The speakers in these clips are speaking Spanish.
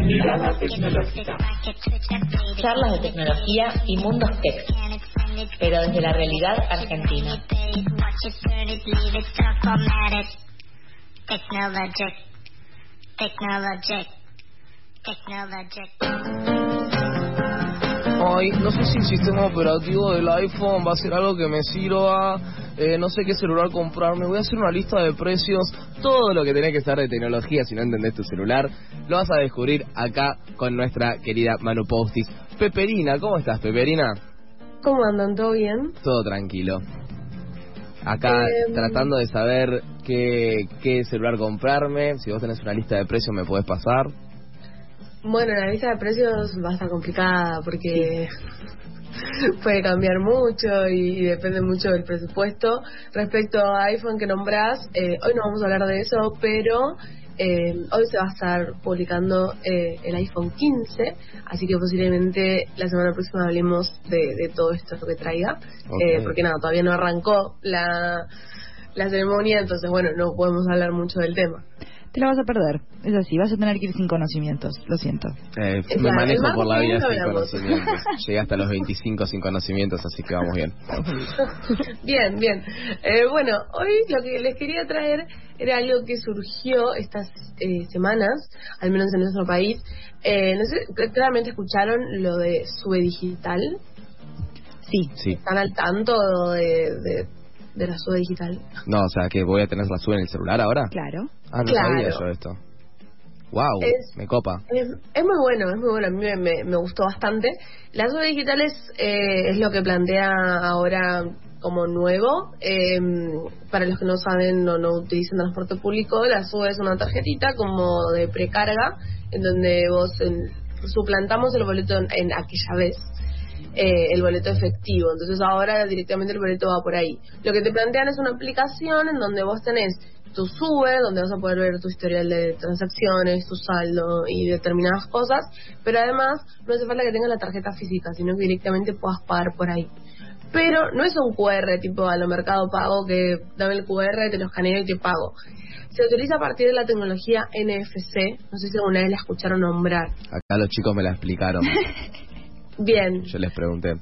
Mirada tecnológica. Charlas de tecnología y mundos tech, pero desde la realidad argentina. Technologic. Technologic. Technologic. Ay, no sé si el sistema operativo del iPhone va a ser algo que me sirva, eh, no sé qué celular comprarme, voy a hacer una lista de precios, todo lo que tenés que saber de tecnología si no entendés tu celular, lo vas a descubrir acá con nuestra querida Manu Postis. Peperina, ¿cómo estás, Peperina? ¿Cómo andan? ¿Todo bien? Todo tranquilo. Acá Em. tratando de saber qué, qué celular comprarme, si vos tenés una lista de precios me podés pasar. Bueno, la lista de precios va a estar complicada porque puede cambiar mucho y, depende mucho del presupuesto. Respecto a iPhone que nombrás, eh, hoy no vamos a hablar de eso, pero eh, hoy se va a estar publicando eh, el iPhone 15, así que posiblemente la semana próxima hablemos de, de todo esto que traiga, eh, Ok. porque nada, todavía no arrancó la, la ceremonia, entonces bueno, no podemos hablar mucho del tema. Te la vas a perder. Es así, vas a tener que ir sin conocimientos. Lo siento. Eh, me manejo por la vida sin conocimientos. Llegué hasta los 25 sin conocimientos, así que vamos bien. Bien, bien. Eh, bueno, hoy lo que les quería traer era algo que surgió estas eh, semanas, al menos en nuestro país. Eh, no sé, claramente escucharon lo de Sube Digital. Sí. Sí. ¿Están al tanto de, de, de la Sube Digital? No, o sea, que voy a tener la sube en el celular ahora. Claro. Ah, no Claro. sabía yo esto. Wow, Es- me copa. Es, es muy bueno, es muy bueno, a mí me, me- me gustó bastante. La SUBE digital es, eh, es lo que plantea ahora como nuevo. Eh, para los que no saben o no utilizan transporte público, la SUBE es una tarjetita como de precarga, en donde vos en- suplantamos el boleto en, en aquella vez. Eh, el boleto efectivo. Entonces ahora directamente el boleto va por ahí. Lo que te plantean es una aplicación en donde vos tenés tu sube, donde vas a poder ver tu historial de transacciones, tu saldo y determinadas cosas, pero además no hace falta que tengas la tarjeta física, sino que directamente puedas pagar por ahí. Pero no es un QR tipo a lo mercado pago que dame el QR, te lo escaneo y te pago. Se utiliza a partir de la tecnología NFC, no sé si alguna vez la escucharon nombrar. Acá los chicos me la explicaron. Bien. Yo les pregunté.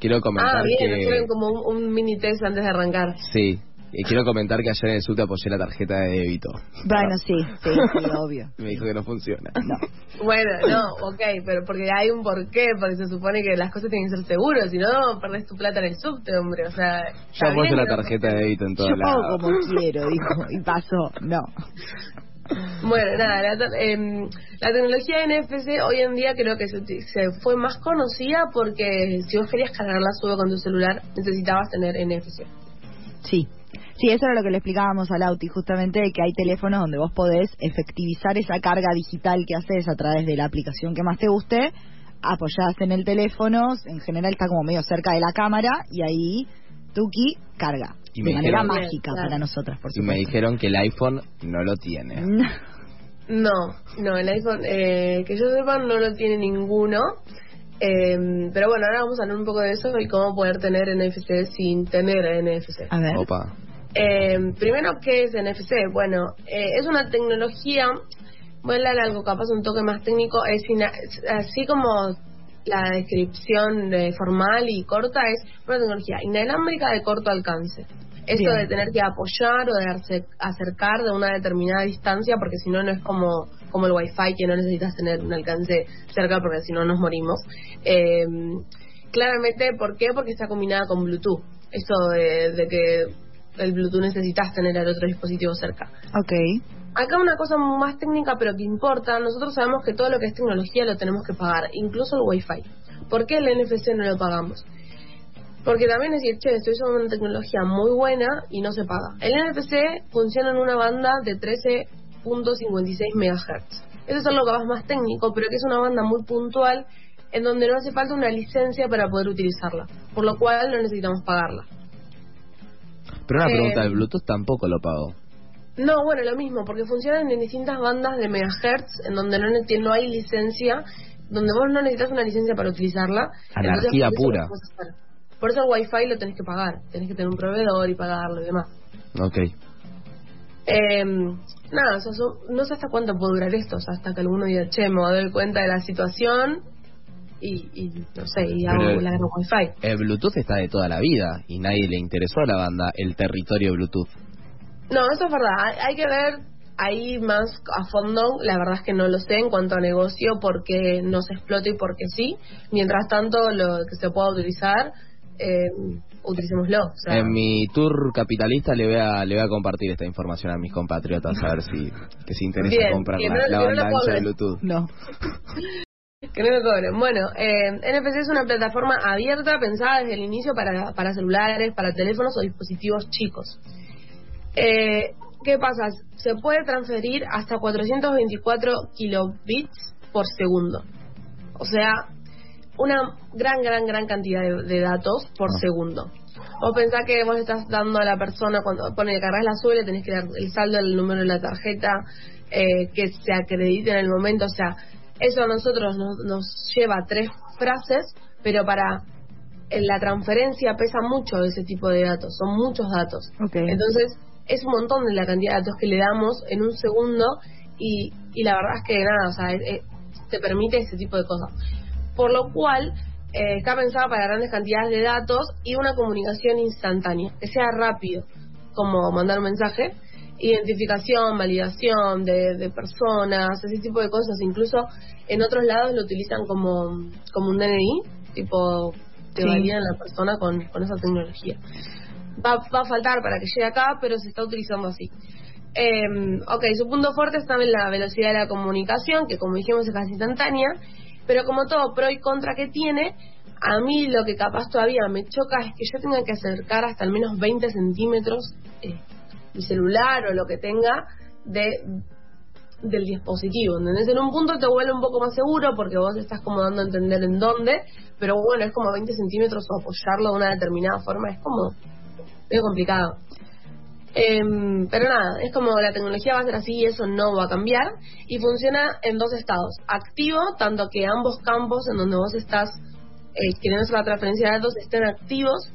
Quiero comentar Ah, bien, que... hicieron como un, un mini test antes de arrancar. Sí. Y quiero comentar que ayer en el SUTE apoyé la tarjeta de débito. Bueno, sí, sí, sí, obvio. Me dijo que no funciona. Bueno, no, ok, pero porque hay un porqué, porque se supone que las cosas tienen que ser seguras, si no, perdés tu plata en el subte, hombre, o sea... Yo apoyo la no tarjeta de débito en todos Yo pago como quiero, dijo. Y pasó. No. Bueno, nada, la, em, la tecnología NFC hoy en día creo que se, se fue más conocida porque si vos querías cargar la sube con tu celular necesitabas tener NFC. Sí. Sí, eso era lo que le explicábamos a Lauti, justamente de que hay teléfonos donde vos podés efectivizar esa carga digital que haces a través de la aplicación que más te guste, apoyás en el teléfono, en general está como medio cerca de la cámara, y ahí Tuki carga. Y de me manera dijeron- mágica Claro. para nosotras, por Y me dijeron que el iPhone no lo tiene. No, no, el iPhone, eh, que yo sepa, no lo tiene ninguno. Em, pero bueno, ahora vamos a hablar un poco de eso y cómo poder tener NFC sin tener NFC. A ver. Opa. Eh, primero, ¿qué es NFC? Bueno, eh, es una tecnología, voy a hablar algo capaz un toque más técnico, es ina- es así como la descripción eh, formal y corta, es una tecnología inalámbrica de corto alcance. Bien. de tener que apoyar o de arce- acercar de una determinada distancia, porque si no, no es como, como el Wi-Fi, que no necesitas tener un alcance cerca, porque si no nos morimos. Eh, claramente, ¿por qué? Porque está combinada con Bluetooth. Eso de, de que el Bluetooth necesitas tener el otro dispositivo cerca. Ok. Acá una cosa más técnica, pero que importa, nosotros sabemos que todo lo que es tecnología lo tenemos que pagar, incluso el Wi-Fi. ¿Por qué el NFC no lo pagamos? Porque también es decir, che, estoy usando una tecnología muy buena y no se paga. El NFC funciona en una banda de 13.56 MHz. Eso es algo capaz más técnico, pero que es una banda muy puntual en donde no hace falta una licencia para poder utilizarla, por lo cual no necesitamos pagarla. Pero una Eh, pregunta, el Bluetooth tampoco lo pago. No, bueno, lo mismo, porque funcionan en distintas bandas de megahertz, en donde no, hay licencia, donde vos no necesitas una licencia para utilizarla. Anarquía Entonces, por eso pura. Por eso el wifi lo tenés que pagar, tenés que tener un proveedor y pagarlo y demás. Ok. Eh, nada, o sea, so- no sé hasta cuánto puede durar esto, o sea, hasta que alguno diga, che, me doy cuenta de la situación y, y no sé, y hago Pero- la gran wifi. El Bluetooth está de toda la vida y nadie le interesó a la banda el territorio Bluetooth. No, eso es verdad, hay, que ver ahí más a fondo, la verdad es que no lo sé en cuanto a negocio, porque no se explota y porque sí. Mientras tanto, lo que se pueda utilizar, eh, utilicémoslo. O sea, En mi tour capitalista le voy a le voy a compartir esta información a mis compatriotas a ver si que se interesa Bien, comprar que la, no- la que no banda lo ancha de. Bluetooth. No. Que no me cobren. Bueno, eh, NFC es una plataforma abierta pensada desde el inicio para, para celulares, para teléfonos o dispositivos chicos. Eh, ¿Qué pasa? Se puede transferir hasta 424 kilobits por segundo. O sea, una gran, gran, gran cantidad de, de datos por Ah. segundo. Vos pensás que vos estás dando a la persona, cuando pone cargas la sube, le tenés que dar el saldo, el número de la tarjeta, eh, que se acredite en el momento. O sea, eso a nosotros nos, nos lleva tres frases, pero para en la transferencia pesa mucho ese tipo de datos, son muchos datos. Entonces, es un montón de la cantidad de datos que le damos en un segundo y, y la verdad es que nada, o sea, eh, eh, te permite ese tipo de cosas. Por lo cual, eh, está pensada para grandes cantidades de datos y una comunicación instantánea, que sea rápido, como mandar un mensaje, identificación, validación de, de personas, ese tipo de cosas. Incluso en otros lados lo utilizan como, como un DNI, tipo, te Sí. validan la persona con, con esa tecnología. Va, va a faltar para que llegue acá, pero se está utilizando así. Eh, ok, su punto fuerte está en la velocidad de la comunicación, que como dijimos es casi instantánea, pero como todo pro y contra que tiene, a mí lo que capaz todavía me choca es que yo tenga que acercar hasta al menos 20 centímetros eh, mi celular o lo que tenga de del dispositivo, ¿entendés? En un punto te vuelve un poco más seguro porque vos estás como dando a entender en dónde, pero bueno, es como 20 centímetros o apoyarlo de una determinada forma, es como medio complicado. Em, pero nada, es como la tecnología va a ser así y eso no va a cambiar. Y funciona en dos estados. Activo, tanto que ambos campos en donde vos estás eh, queriendo hacer la transferencia de datos estén activos.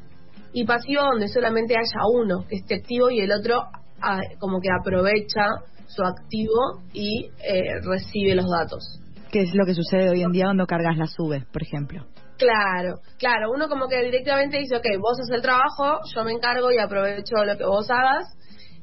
Y pasivo, donde solamente haya uno que esté activo y el otro ah, como que aprovecha su activo y eh, recibe los datos. Que es lo que sucede hoy en día cuando cargas la sube, por ejemplo. Claro, claro, uno como que directamente dice, ok, vos haces el trabajo, yo me encargo y aprovecho lo que vos hagas,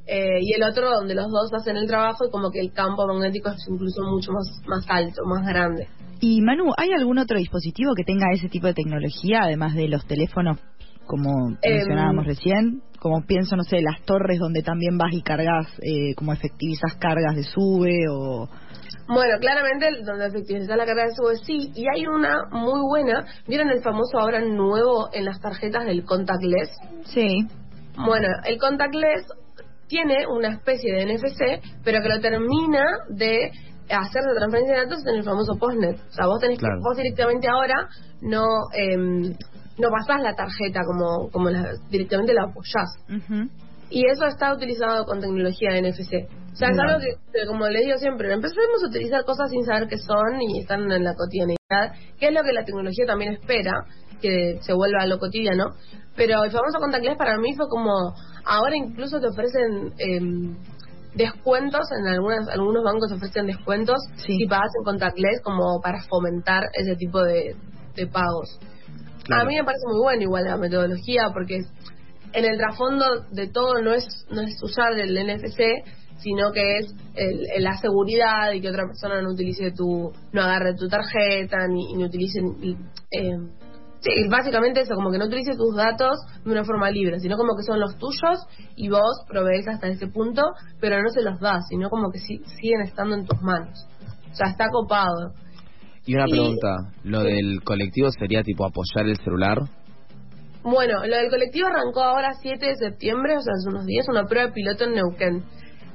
eh, y el otro donde los dos hacen el trabajo y como que el campo magnético es incluso mucho más, más alto, más grande. Y Manu, ¿hay algún otro dispositivo que tenga ese tipo de tecnología, además de los teléfonos, como Em, mencionábamos recién? Como pienso, no sé, las torres donde también vas y cargas, eh, como efectivizas cargas de sube o... Bueno, claramente donde efectivizar la carga de sube sí, y hay una muy buena, ¿vieron el famoso ahora nuevo en las tarjetas del contactless? Sí. Bueno, el contactless tiene una especie de NFC, pero que lo termina de hacer la transferencia de datos en el famoso postnet. O sea, vos tenés Claro. que, vos directamente ahora no em, no pasás la tarjeta como como la, directamente la apoyás. Ujú. Y eso está utilizado con tecnología de NFC. O sea, es algo que, como les digo siempre, empecemos a utilizar cosas sin saber qué son y están en la cotidianidad, que es lo que la tecnología también espera, que se vuelva a lo cotidiano. Pero el famoso contactless para mí fue como, ahora incluso te ofrecen em, descuentos, en algunas, algunos bancos ofrecen descuentos Sí. si pagas en contactless como para fomentar ese tipo de, de pagos. Claro. A mí me parece muy buena igual la metodología porque es- en el trasfondo de todo no es no es usar el NFC, sino que es el- el- la seguridad y que otra persona no utilice tu no agarre tu tarjeta ni, ni utilice ni- eh, sí, básicamente eso, como que no utilice tus datos de una forma libre, sino como que son los tuyos y vos provees hasta ese punto, pero no se los das, sino como que sí- siguen estando en tus manos. O sea, está copado. Y una pregunta, ¿lo del colectivo sería tipo apoyar el celular? Bueno, lo del colectivo arrancó ahora 7 de septiembre, o sea, hace unos días, una prueba piloto en Neuquén.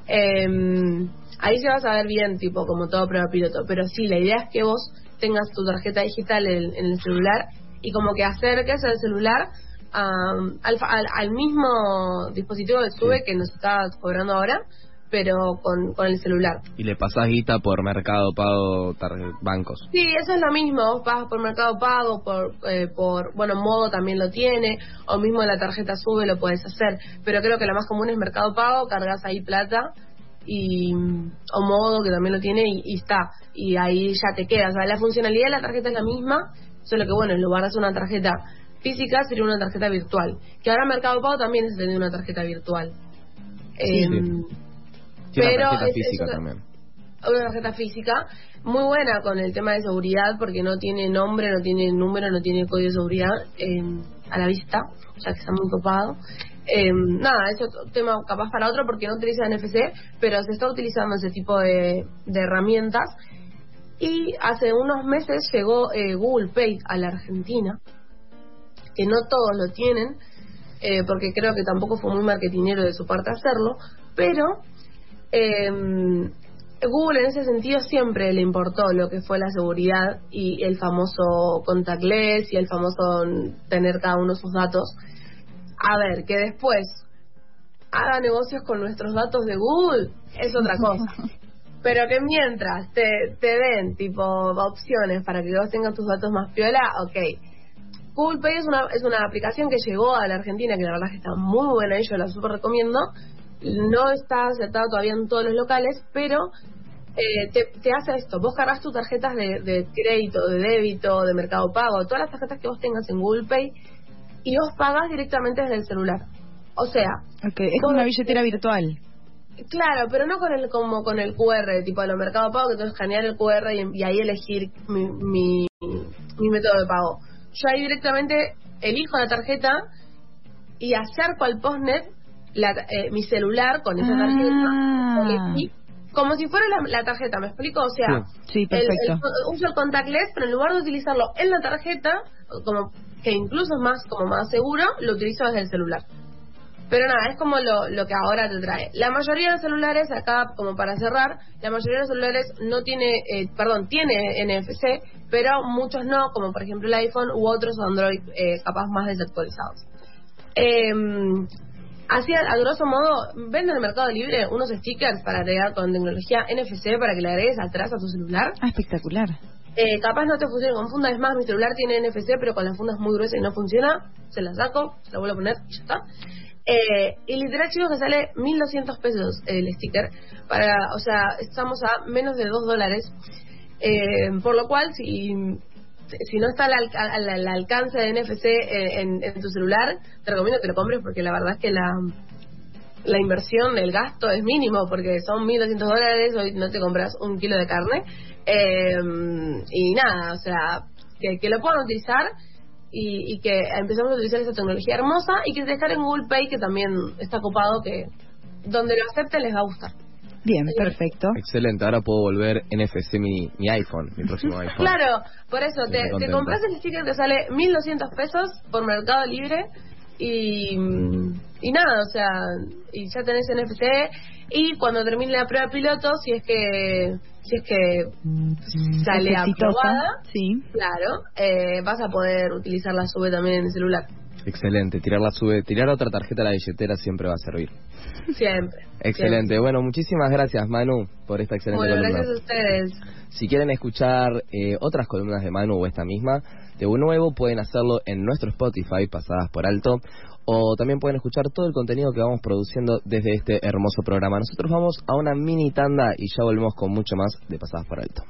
Eh, ahí se va a saber bien, tipo, como todo prueba piloto. Pero sí, la idea es que vos tengas tu tarjeta digital en, en el celular y como que acerques el celular al, fa- al, al mismo dispositivo de sube Sí. que nos está cobrando ahora, pero con, con el celular. Y le pasás guita por Mercado Pago, bancos. Sí, eso es lo mismo. Vos pagas por Mercado Pago, por, eh, por bueno, Modo también lo tiene, o mismo la tarjeta sube lo puedes hacer. Pero creo que la más común es Mercado Pago, cargas ahí plata y o Modo que también lo tiene y, y está. Y ahí ya te quedas. O sea, la funcionalidad de la tarjeta es la misma, solo que bueno, en lugar de hacer una tarjeta física sería una tarjeta virtual. Que ahora Mercado Pago también es tener una tarjeta virtual. Em, sí. Tiene pero una tarjeta es- es física una- también. una tarjeta física muy buena con el tema de seguridad porque no tiene nombre, no tiene número, no tiene código de seguridad eh, a la vista, o sea que está muy copado. Eh, nada, es otro tema capaz para otro porque no utiliza NFC, pero se está utilizando ese tipo de, de herramientas. Y hace unos meses llegó eh, Google Pay a la Argentina, que no todos lo tienen, eh, porque creo que tampoco fue muy marketinero de su parte hacerlo, pero eh, Google en ese sentido siempre le importó lo que fue la seguridad y el famoso contactless y el famoso tener cada uno sus datos. A ver, que después haga negocios con nuestros datos de Google es otra cosa. Pero que mientras te, te den tipo opciones para que vos tengas tus datos más piola, ok. Google Pay es una, es una aplicación que llegó a la Argentina, que la verdad que está muy buena y yo la super recomiendo. No está aceptada todavía en todos los locales, pero eh, te, te hace esto. Vos cargas tus tarjetas de, de crédito, de débito, de mercado pago, todas las tarjetas que vos tengas en Google Pay y vos pagas directamente desde el celular. O sea, es como una billetera virtual. Claro, pero no con el como con el QR, tipo de los mercados pago, que tengo que escanear el QR y, y ahí elegir mi, mi, mi método de pago. Yo ahí directamente elijo la tarjeta y acerco al postnet la, eh, mi celular con esa tarjeta, Ah. elegí, como si fuera la, la tarjeta, ¿me explico? O sea, Sí, el- perfecto. el- uso el contactless, pero en lugar de utilizarlo en la tarjeta, como que incluso es más como más seguro, lo utilizo desde el celular. Pero nada, es como lo, lo que ahora te trae. La mayoría de los celulares, acá como para cerrar, la mayoría de los celulares no tiene, eh, perdón, tiene NFC, pero muchos no, como por ejemplo el iPhone u otros Android eh, capaz más desactualizados. Eh, así, a, grosso modo, vende en el Mercado Libre unos stickers para agregar con tecnología NFC para que le agregues atrás a tu celular. Ah, espectacular. Eh, capaz no te funciona con funda, es más, mi celular tiene NFC, pero con la funda es muy gruesa y no funciona. Se la saco, se la vuelvo a poner y ya está. Eh, y literal, chicos, que sale 1200 pesos el sticker. Para, o sea, estamos a menos de 2 dólares. Eh, por lo cual, si, si no está al, al- al alcance de NFC en, en- en tu celular, te recomiendo que lo compres porque la verdad es que la, la inversión, el gasto es mínimo porque son 1.200 dólares, hoy no te compras un kilo de carne. Eh, y nada, o sea, que, que lo puedan utilizar y, y que empezamos a utilizar esa tecnología hermosa y que se descarguen Google Pay, que también está copado, que donde lo acepten les va a gustar. Bien, perfecto. Excelente, ahora puedo volver NFC mi, mi iPhone, mi próximo iPhone. Claro, por eso te, compras el sticker que sale 1.200 pesos por Mercado Libre y, y nada, o sea, y ya tenés NFC y cuando termine la prueba piloto, si es que si es que sale aprobada, Sí. claro, eh, vas a poder utilizar la sube también en el celular. Excelente, tirar la sube, tirar otra tarjeta a la billetera siempre va a servir. Siempre. Excelente, bueno, muchísimas gracias Manu por esta excelente Bueno, columna. gracias a ustedes. Si quieren escuchar eh, otras columnas de Manu o esta misma, de nuevo pueden hacerlo en nuestro Spotify, pasadas por alto, o también pueden escuchar todo el contenido que vamos produciendo desde este hermoso programa. Nosotros vamos a una mini tanda y ya volvemos con mucho más de pasadas por alto.